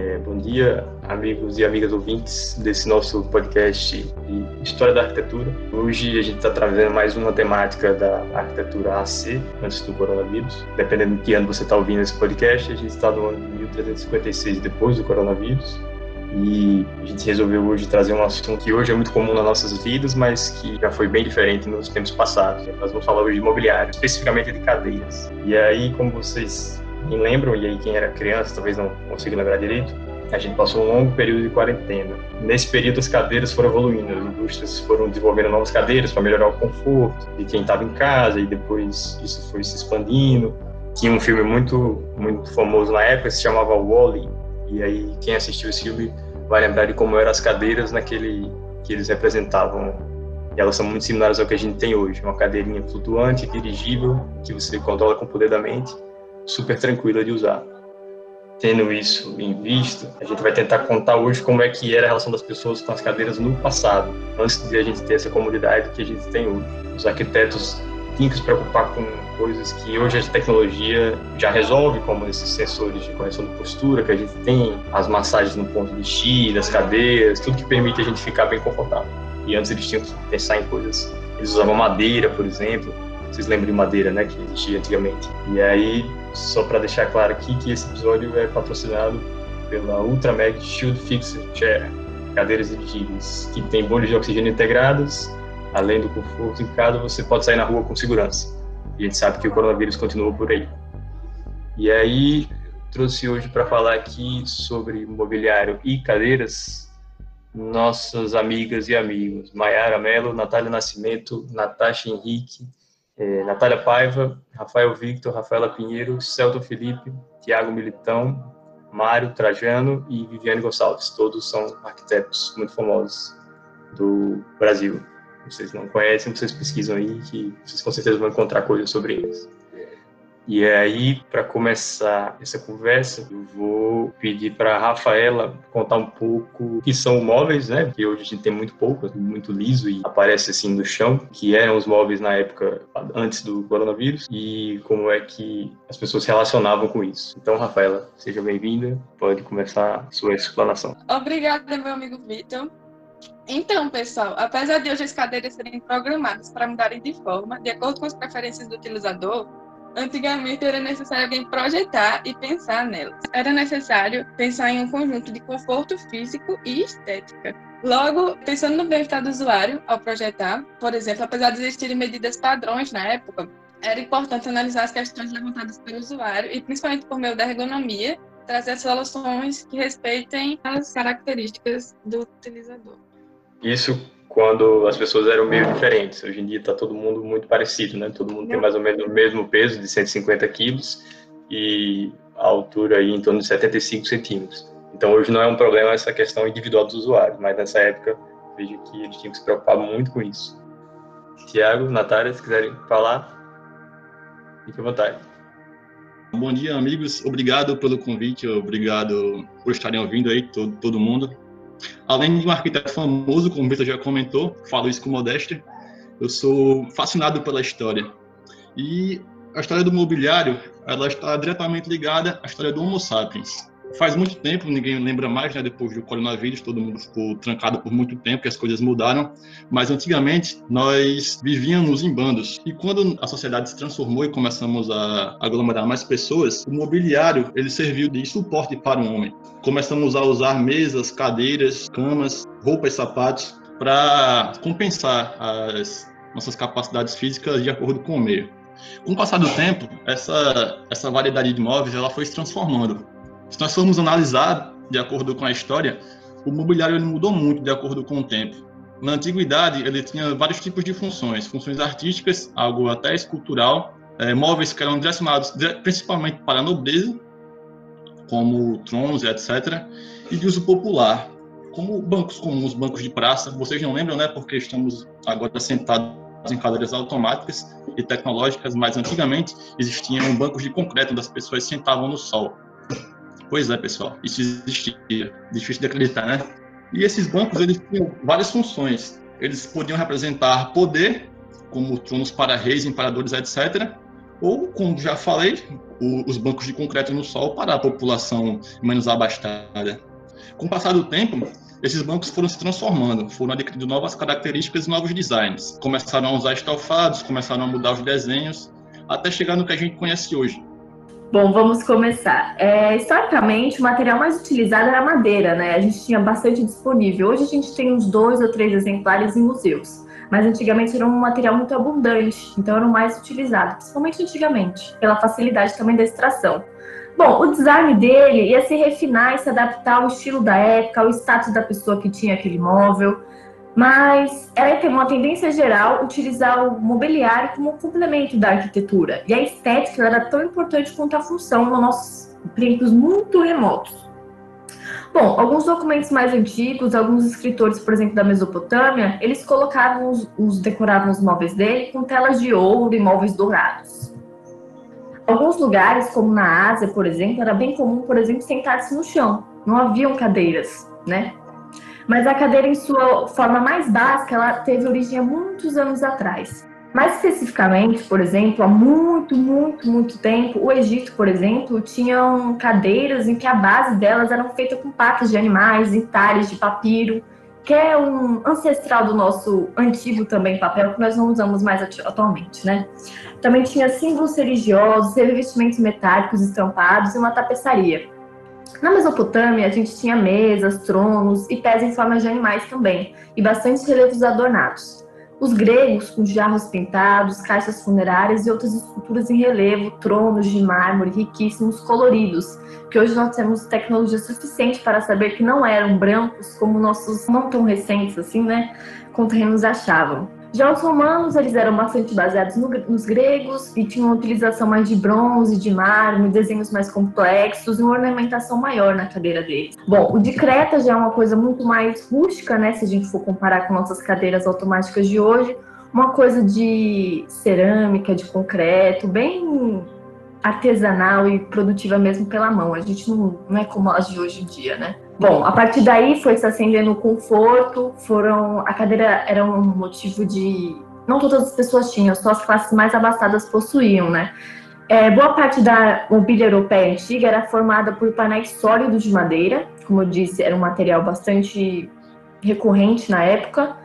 É, bom dia, amigos e amigas ouvintes desse nosso podcast de História da Arquitetura. Hoje a gente está trazendo mais uma temática da arquitetura AC, antes do coronavírus. Dependendo de que ano você está ouvindo esse podcast, a gente está no ano de 1356 depois do coronavírus. E a gente resolveu hoje trazer um assunto que hoje é muito comum nas nossas vidas, mas que já foi bem diferente nos tempos passados. Nós vamos falar hoje de imobiliário, especificamente de cadeiras. E aí, como vocês me lembram, e aí quem era criança talvez não consiga lembrar direito, a gente passou um longo período de quarentena. Nesse período, as cadeiras foram evoluindo, as indústrias foram desenvolvendo novas cadeiras para melhorar o conforto de quem estava em casa, e depois isso foi se expandindo. Tinha um filme muito, muito famoso na época, se chamava Wall-E, e aí quem assistiu esse filme vai lembrar de como eram as cadeiras naquele que eles representavam. E elas são muito similares ao que a gente tem hoje, uma cadeirinha flutuante, dirigível, que você controla com o poder da mente, super tranquila de usar. Tendo isso em vista, a gente vai tentar contar hoje como é que era a relação das pessoas com as cadeiras no passado, antes de a gente ter essa comunidade que a gente tem hoje. Os arquitetos tinham que se preocupar com coisas que hoje a tecnologia já resolve, como esses sensores de correção de postura que a gente tem, as massagens no ponto de X, das cadeiras, tudo que permite a gente ficar bem confortável. E antes eles tinham que pensar em coisas, eles usavam madeira, por exemplo, vocês lembram de madeira, né, que existia antigamente. E aí, só para deixar claro aqui que esse episódio é patrocinado pela Ultramag Shield Fixer Chair, cadeiras dirigíveis, que tem bolhas de oxigênio integradas, além do conforto em casa, você pode sair na rua com segurança. E a gente sabe que o coronavírus continua por aí. E aí, trouxe hoje para falar aqui sobre mobiliário e cadeiras nossas amigas e amigos, Maiara Mello, Natália Nascimento, Natasha Henrique, eh, Natália Paiva, Rafael Victor, Rafaela Pinheiro, Celto Felipe, Tiago Militão, Mário Trajano e Viviane Gonçalves. Todos são arquitetos muito famosos do Brasil vocês não conhecem, vocês pesquisam aí que vocês com certeza vão encontrar coisas sobre eles. E aí, para começar essa conversa, eu vou pedir para a Rafaela contar um pouco o que são móveis, né? Porque hoje a gente tem muito pouco, muito liso e aparece assim no chão, que eram os móveis na época antes do coronavírus e como é que as pessoas se relacionavam com isso. Então, Rafaela, seja bem-vinda, pode começar a sua explanação. Obrigada, meu amigo Vitor. Então, pessoal, apesar de hoje as cadeiras serem programadas para mudarem de forma, de acordo com as preferências do utilizador, antigamente era necessário alguém projetar e pensar nelas. Era necessário pensar em um conjunto de conforto físico e estética. Logo, pensando no bem-estar do usuário ao projetar, por exemplo, apesar de existirem medidas padrões na época, era importante analisar as questões levantadas pelo usuário e, principalmente por meio da ergonomia, trazer soluções que respeitem as características do utilizador. Isso quando as pessoas eram meio diferentes. Hoje em dia está todo mundo muito parecido, né? Todo mundo tem mais ou menos o mesmo peso de 150 quilos e a altura aí em torno de 75 centímetros. Então hoje não é um problema essa questão individual dos usuários, mas nessa época vejo que eles tinham que se preocupar muito com isso. Tiago, Natália, se quiserem falar, fique à vontade. Bom dia, amigos. Obrigado pelo convite, obrigado por estarem ouvindo aí, todo, todo mundo. Além de um arquiteto famoso, como o já comentou, falo isso com modéstia, eu sou fascinado pela história. E a história do mobiliário, ela está diretamente ligada à história do Homo sapiens. Faz muito tempo, ninguém lembra mais, né, depois do coronavírus, todo mundo ficou trancado por muito tempo, que as coisas mudaram, mas antigamente nós vivíamos em bandos. E quando a sociedade se transformou e começamos a aglomerar mais pessoas, o mobiliário, ele serviu de suporte para o homem. Começamos a usar mesas, cadeiras, camas, roupas, sapatos para compensar as nossas capacidades físicas de acordo com o meio. Com o passar do tempo, essa, essa variedade de móveis ela foi se transformando. Se nós formos analisar de acordo com a história, o mobiliário ele mudou muito de acordo com o tempo. Na antiguidade, ele tinha vários tipos de funções, funções artísticas, algo até escultural, é, móveis que eram direcionados principalmente para a nobreza, como tronos, etc., e de uso popular, como bancos comuns, bancos de praça. Vocês não lembram, né? Porque estamos agora sentados em cadeiras automáticas e tecnológicas, mas antigamente existiam bancos de concreto onde as pessoas sentavam no sol. Pois é, pessoal, isso existia. Difícil de acreditar, né? E esses bancos, eles tinham várias funções. Eles podiam representar poder, como tronos para reis, imperadores, etc. ou, como já falei, o, os bancos de concreto no sol para a população menos abastada. Com o passar do tempo, esses bancos foram se transformando, foram adquirindo novas características e novos designs. Começaram a usar estofados, começaram a mudar os desenhos, até chegar no que a gente conhece hoje. Bom, vamos começar. É, historicamente, o material mais utilizado era madeira, né? A gente tinha bastante disponível. Hoje a gente tem uns dois ou três exemplares em museus. Mas antigamente era um material muito abundante, então era o mais utilizado, principalmente antigamente, pela facilidade também da extração. Bom, o design dele ia se refinar e se adaptar ao estilo da época, ao status da pessoa que tinha aquele móvel, mas era ter uma tendência geral utilizar o mobiliário como complemento da arquitetura. E a estética era tão importante quanto a função nos nossos tempos muito remotos. Bom, alguns documentos mais antigos, alguns escritores, por exemplo, da Mesopotâmia, eles colocavam os, os decoravam os móveis dele com telas de ouro e móveis dourados. Alguns lugares, como na Ásia, por exemplo, era bem comum, por exemplo, sentar-se no chão. Não haviam cadeiras, né? Mas a cadeira, em sua forma mais básica, ela teve origem há muitos anos atrás. Mais especificamente, por exemplo, há muito, muito, muito tempo, o Egito, por exemplo, tinham cadeiras em que a base delas eram feitas com patas de animais, entalhes de papiro, que é um ancestral do nosso antigo também papel, que nós não usamos mais atualmente, né? Também tinha símbolos religiosos, revestimentos metálicos estampados e uma tapeçaria. Na Mesopotâmia, a gente tinha mesas, tronos e pés em forma de animais também, e bastante relevos adornados. Os gregos, com jarros pintados, caixas funerárias e outras esculturas em relevo, tronos de mármore riquíssimos, coloridos, que hoje nós temos tecnologia suficiente para saber que não eram brancos como nossos não tão recentes assim, né, conterrâneos achavam. Já os romanos, eles eram bastante baseados no, nos gregos e tinham uma utilização mais de bronze, de mármore, desenhos mais complexos e uma ornamentação maior na cadeira deles. Bom, o de Creta já é uma coisa muito mais rústica, né, se a gente for comparar com nossas cadeiras automáticas de hoje, uma coisa de cerâmica, de concreto, bem artesanal e produtiva mesmo pela mão. A gente não, não é como as de hoje em dia, né? Bom, a partir daí foi se acendendo o conforto, foram a cadeira era um motivo de não todas as pessoas tinham, só as classes mais abastadas possuíam, né? É, boa parte da mobília europeia antiga era formada por painéis sólidos de madeira, como eu disse, era um material bastante recorrente na época.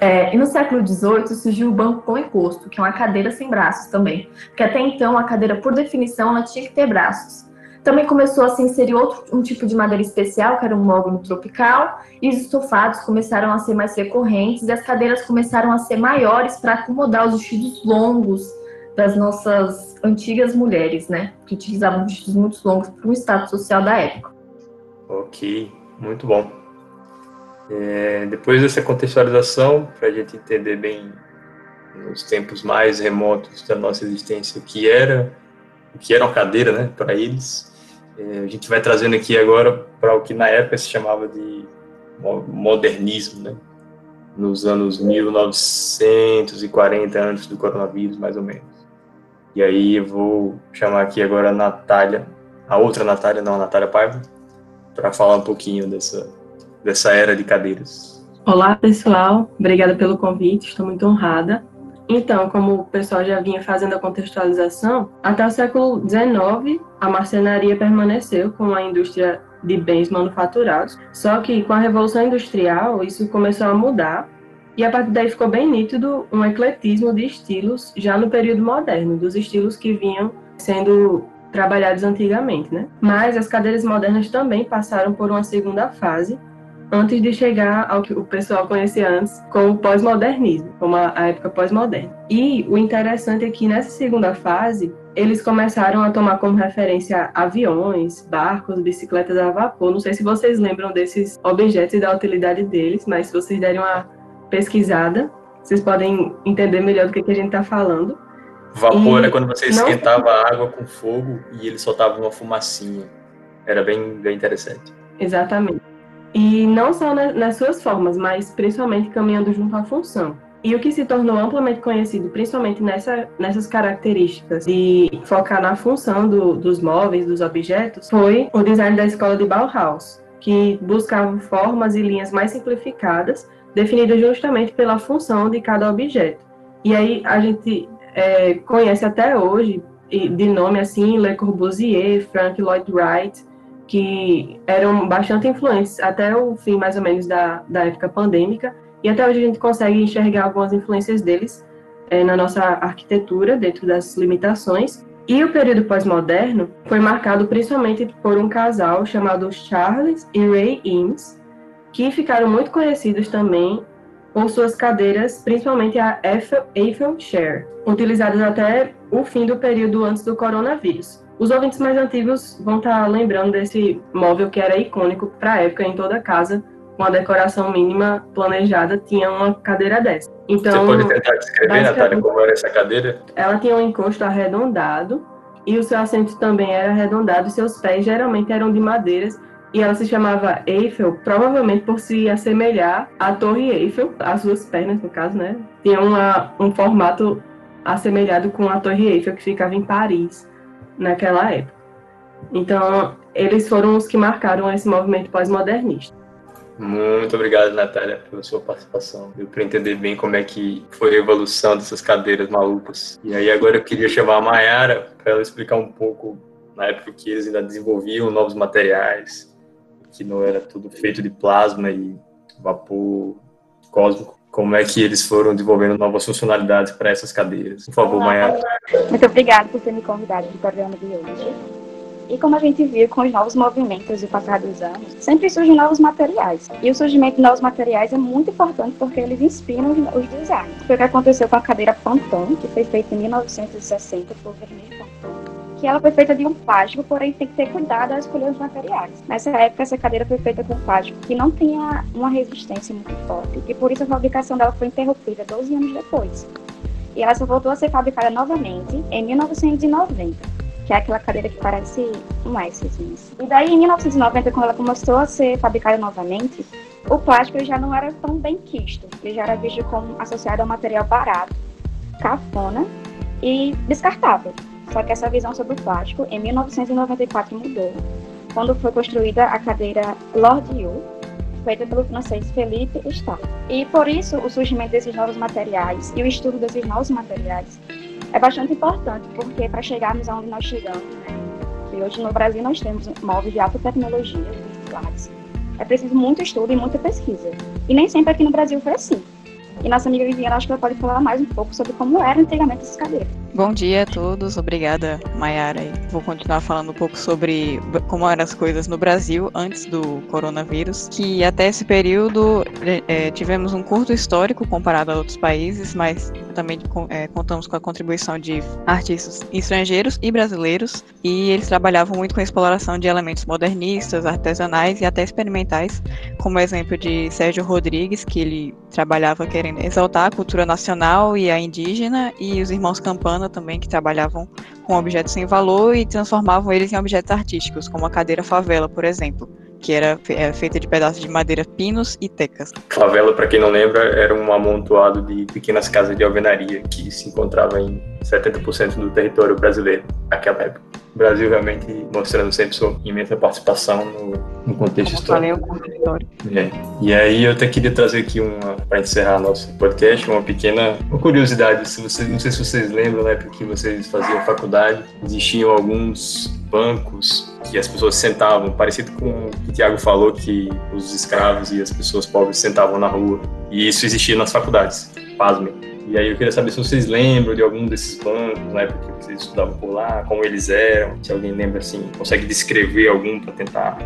É, e no século XVIII surgiu o banco com encosto, que é uma cadeira sem braços também, porque até então a cadeira, por definição, ela tinha que ter braços. Também começou a se inserir outro um tipo de madeira especial, que era um mogno tropical, e os estofados começaram a ser mais recorrentes e as cadeiras começaram a ser maiores para acomodar os vestidos longos das nossas antigas mulheres, né? Que utilizavam vestidos muito longos para o status social da época. Ok, muito bom. É, depois dessa contextualização, para a gente entender bem nos tempos mais remotos da nossa existência o que era o que era uma cadeira, né, para eles, a gente vai trazendo aqui agora para o que na época se chamava de modernismo, né? nos anos 1940, antes do coronavírus, mais ou menos. E aí eu vou chamar aqui agora a Natália, a outra Natália, não a Natália Paiva, para falar um pouquinho dessa, dessa era de cadeiras. Olá, pessoal. Obrigada pelo convite, estou muito honrada. Então, como o pessoal já vinha fazendo a contextualização, até o século XIX, a marcenaria permaneceu como a indústria de bens manufaturados. Só que com a Revolução Industrial, isso começou a mudar e a partir daí ficou bem nítido um ecletismo de estilos já no período moderno, dos estilos que vinham sendo trabalhados antigamente, né? Mas as cadeiras modernas também passaram por uma segunda fase, antes de chegar ao que o pessoal conhecia antes como pós-modernismo, como a, época pós-moderna. E o interessante é que nessa segunda fase, eles começaram a tomar como referência aviões, barcos, bicicletas a vapor. Não sei se vocês lembram desses objetos e da utilidade deles, mas se vocês derem uma pesquisada, vocês podem entender melhor do que, que a gente está falando. Vapor e é quando você esquentava não... a água com fogo e ele soltava uma fumacinha. Era bem, bem interessante. Exatamente. E não só nas suas formas, mas principalmente caminhando junto à função. E o que se tornou amplamente conhecido, principalmente nessa, nessas características de focar na função do, dos móveis, dos objetos, foi o design da escola de Bauhaus, que buscava formas e linhas mais simplificadas, definidas justamente pela função de cada objeto. E aí a gente é, conhece até hoje de nome assim, Le Corbusier, Frank Lloyd Wright, que eram bastante influentes até o fim, mais ou menos, da, da época pandêmica, e até hoje a gente consegue enxergar algumas influências deles é, na nossa arquitetura, dentro das limitações. E o período pós-moderno foi marcado principalmente por um casal chamado Charles e Ray Eames, que ficaram muito conhecidos também por suas cadeiras, principalmente a Eiffel, Eiffel Chair, utilizadas até o fim do período antes do coronavírus. Os ouvintes mais antigos vão estar lembrando desse móvel que era icônico para a época em toda casa, com a decoração mínima planejada, tinha uma cadeira dessa. Então, Você pode tentar descrever, Natália, como era essa cadeira? Ela tinha um encosto arredondado e o seu assento também era arredondado e seus pés geralmente eram de madeiras e ela se chamava Eiffel, provavelmente por se assemelhar à Torre Eiffel, as duas pernas, no caso, né? Tinha uma, um formato assemelhado com a Torre Eiffel, que ficava em Paris, naquela época. Então, eles foram os que marcaram esse movimento pós-modernista. Muito obrigado, Natália, pela sua participação. Deu para entender bem como é que foi a evolução dessas cadeiras malucas. E aí agora eu queria chamar a Mayara para ela explicar um pouco, na época que eles ainda desenvolviam novos materiais, que não era tudo feito de plasma e vapor cósmico. Como é que eles foram desenvolvendo novas funcionalidades para essas cadeiras? Por favor, Maia. Muito obrigada por ter me convidado para o programa de hoje. E como a gente viu com os novos movimentos do passar dos anos, sempre surgem novos materiais. E o surgimento de novos materiais é muito importante porque eles inspiram os designs. Foi o que aconteceu com a cadeira Pantone, que foi feita em 1960 por Pantone que ela foi feita de um plástico, porém tem que ter cuidado ao escolher os materiais. Nessa época, essa cadeira foi feita com plástico que não tinha uma resistência muito forte, e por isso a fabricação dela foi interrompida 12 anos depois. E ela só voltou a ser fabricada novamente em 1990, que é aquela cadeira que parece um S. Assim. E daí, em 1990, quando ela começou a ser fabricada novamente, o plástico já não era tão bem quisto, ele já era visto como associado a um material barato, cafona e descartável. Só que essa visão sobre o plástico, em 1994, mudou, quando foi construída a cadeira Lord U, feita pelo francês Philippe Starr. E por isso, o surgimento desses novos materiais e o estudo desses novos materiais é bastante importante, porque para chegarmos aonde nós chegamos, né, que hoje no Brasil nós temos móveis de alta tecnologia, virtuais, é preciso muito estudo e muita pesquisa. E nem sempre aqui no Brasil foi assim. E nossa amiga Viviana, acho que ela pode falar mais um pouco sobre como eram antigamente essas cadeiras. Bom dia a todos, obrigada Mayara. Vou continuar falando um pouco sobre como eram as coisas no Brasil antes do coronavírus, que até esse período é, tivemos um curto histórico comparado a outros países, mas também é, contamos com a contribuição de artistas estrangeiros e brasileiros, e eles trabalhavam muito com a exploração de elementos modernistas, artesanais e até experimentais, como o exemplo de Sérgio Rodrigues, que ele trabalhava querendo exaltar a cultura nacional e a indígena, e os irmãos Campana também, que trabalhavam com objetos sem valor e transformavam eles em objetos artísticos, como a cadeira favela, por exemplo que era é, feita de pedaços de madeira, pinos e tecas. Favela, para quem não lembra, era um amontoado de pequenas casas de alvenaria que se encontrava em 70% do território brasileiro naquela época. O Brasil realmente mostrando sempre sua imensa participação no, no contexto histórico. Falei, é. E aí eu até queria trazer aqui uma para encerrar nosso podcast uma pequena uma curiosidade. Se vocês, não sei se vocês lembram, na época que vocês faziam faculdade, existiam alguns bancos que as pessoas sentavam, parecido com o que o Tiago falou, que os escravos e as pessoas pobres sentavam na rua. E isso existia nas faculdades, pasmem. E aí eu queria saber se vocês lembram de algum desses bancos, na época que vocês estudavam por lá, como eles eram, se alguém lembra assim, consegue descrever algum para tentar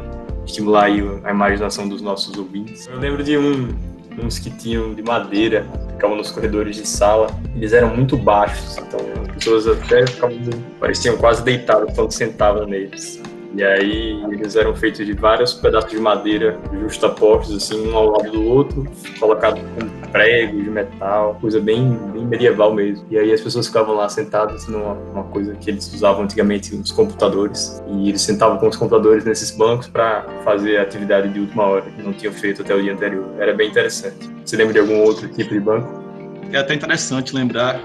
estimular aí a imaginação dos nossos ouvintes. Eu lembro de um, uns que tinham de madeira, ficavam nos corredores de sala, eles eram muito baixos, então as pessoas até ficavam, pareciam quase deitadas quando sentavam neles. E aí eles eram feitos de vários pedaços de madeira justapostos, assim, um ao lado do outro, colocados com pregos de metal, coisa bem, bem medieval mesmo. E aí as pessoas ficavam lá sentadas numa, numa coisa que eles usavam antigamente, os computadores. E eles sentavam com os computadores nesses bancos para fazer a atividade de última hora, que não tinham feito até o dia anterior. Era bem interessante. Você lembra de algum outro tipo de banco? É até interessante lembrar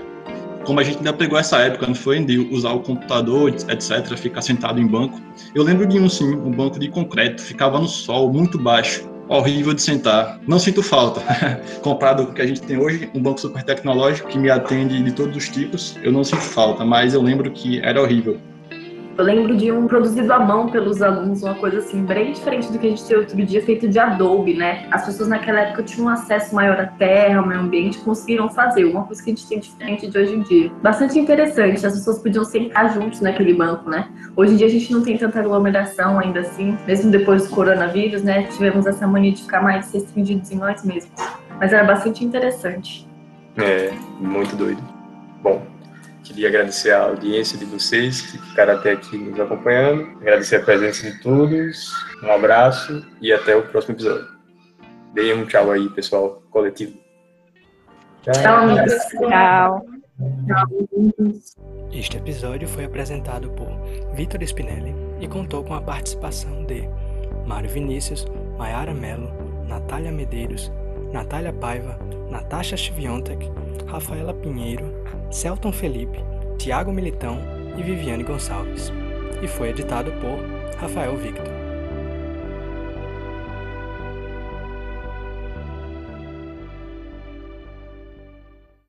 como a gente ainda pegou essa época, não foi? De usar o computador, etc., ficar sentado em banco. Eu lembro de um, sim, um banco de concreto, ficava no sol, muito baixo. Horrível de sentar. Não sinto falta. Comparado com o que a gente tem hoje, um banco super tecnológico que me atende de todos os tipos, eu não sinto falta, mas eu lembro que era horrível. Eu lembro de um produzido à mão pelos alunos, uma coisa assim, bem diferente do que a gente teve outro dia, feito de Adobe, né? As pessoas naquela época tinham um acesso maior à terra, ao meio ambiente, conseguiram fazer, uma coisa que a gente tem diferente de hoje em dia. Bastante interessante, as pessoas podiam sentar juntos naquele banco, né? Hoje em dia a gente não tem tanta aglomeração ainda assim, mesmo depois do coronavírus, né? Tivemos essa mania de ficar mais restringidos em nós mesmos. Mas era bastante interessante. É, muito doido. Bom, Queria agradecer a audiência de vocês que ficaram até aqui nos acompanhando. Agradecer a presença de todos. Um abraço e até o próximo episódio. Deem um tchau aí, pessoal, coletivo. Tchau. Tchau. tchau. Este episódio foi apresentado por Vitor Spinelli e contou com a participação de Mário Vinícius, Mayara Mello, Natália Medeiros, Natália Paiva, Natasha Chiviontek, Rafaela Pinheiro, Celton Felipe, Tiago Militão e Viviane Gonçalves. E foi editado por Rafael Victor.